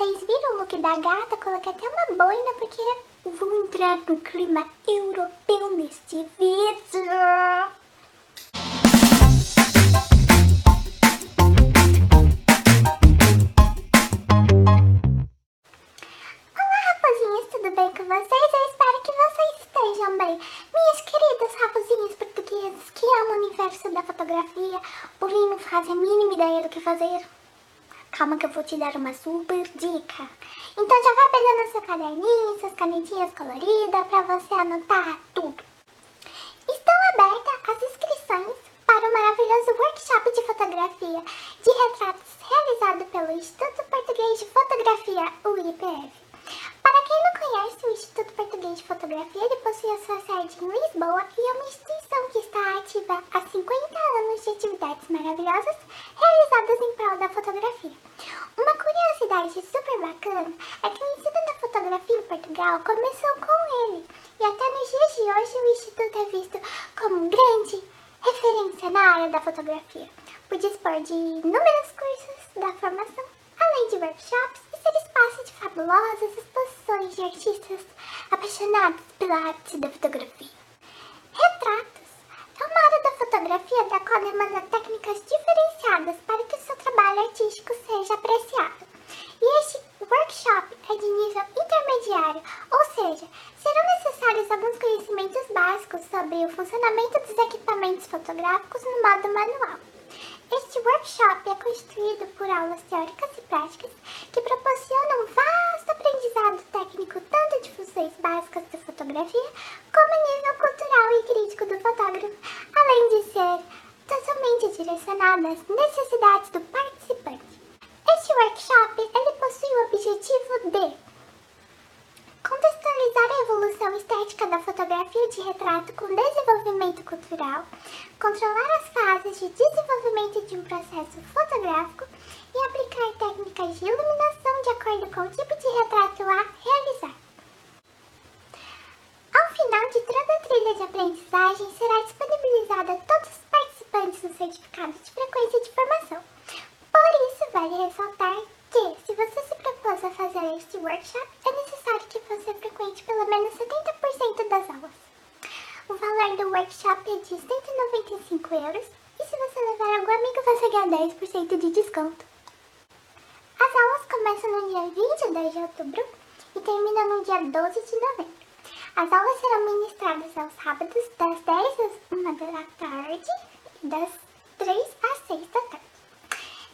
vocês viram o look da gata? Coloquei até uma boina porque vou entrar no clima europeu neste vídeo. Olá, raposinhas, tudo bem com vocês? Eu espero que vocês estejam bem. Minhas queridas raposinhas portuguesas que amam o universo da fotografia, porém não fazem a mínima ideia do que fazer. Calma que eu vou te dar uma super dica. Então já vai pegando seu caderninho, suas canetinhas coloridas para você anotar tudo. Estão abertas as inscrições para o maravilhoso workshop de fotografia de retratos realizado pelo Instituto Português de Fotografia, o IPF. Para quem não conhece, o Instituto Português de Fotografia ele possui a sua sede em Lisboa e é uma instituição que está ativa há 50 anos de atividades maravilhosas realizadas em prol da fotografia. Super bacana é que o ensino da fotografia em Portugal começou com ele e até nos dias de hoje o Instituto é visto como grande referência na área da fotografia, por dispor de inúmeros cursos da formação, além de workshops e ser espaço de fabulosas exposições de artistas apaixonados pela arte da fotografia. Retratos é uma área da fotografia da qual demanda técnicas diferenciadas para que o seu trabalho artístico seja apreciado. E este workshop é de nível ou seja, serão necessários alguns conhecimentos básicos sobre o funcionamento dos equipamentos fotográficos no modo manual. Este workshop é constituído por aulas teóricas e práticas que proporcionam um vasto aprendizado técnico tanto de funções básicas da fotografia como nível cultural e crítico do fotógrafo, além de ser totalmente direcionado às necessidades do participante. Este workshop ele possui o objetivo de contextualizar a estética da fotografia de retrato com desenvolvimento cultural, controlar as fases de desenvolvimento de um processo fotográfico e aplicar técnicas de iluminação de acordo com o tipo de retrato a realizar. Ao final de toda a trilha de aprendizagem, será disponibilizada a todos os participantes um certificado de frequência de formação. Por isso, vale ressaltar que, se você se propôs a fazer este workshop, que você frequente pelo menos 70% das aulas. O valor do workshop é de 195 euros e se você levar algum amigo, você ganha 10% de desconto. As aulas começam no dia 22 de outubro e terminam no dia 12 de novembro. As aulas serão ministradas aos sábados das 10 às 1 da tarde e das 3 às 6 da tarde.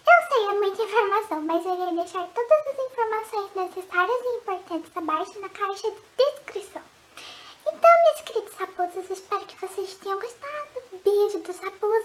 Eu sei, é muita informação, mas eu irei deixar todas as informações importantes abaixo na caixa de descrição. Então, meus queridos raposas, espero que vocês tenham gostado. Beijo dos raposas.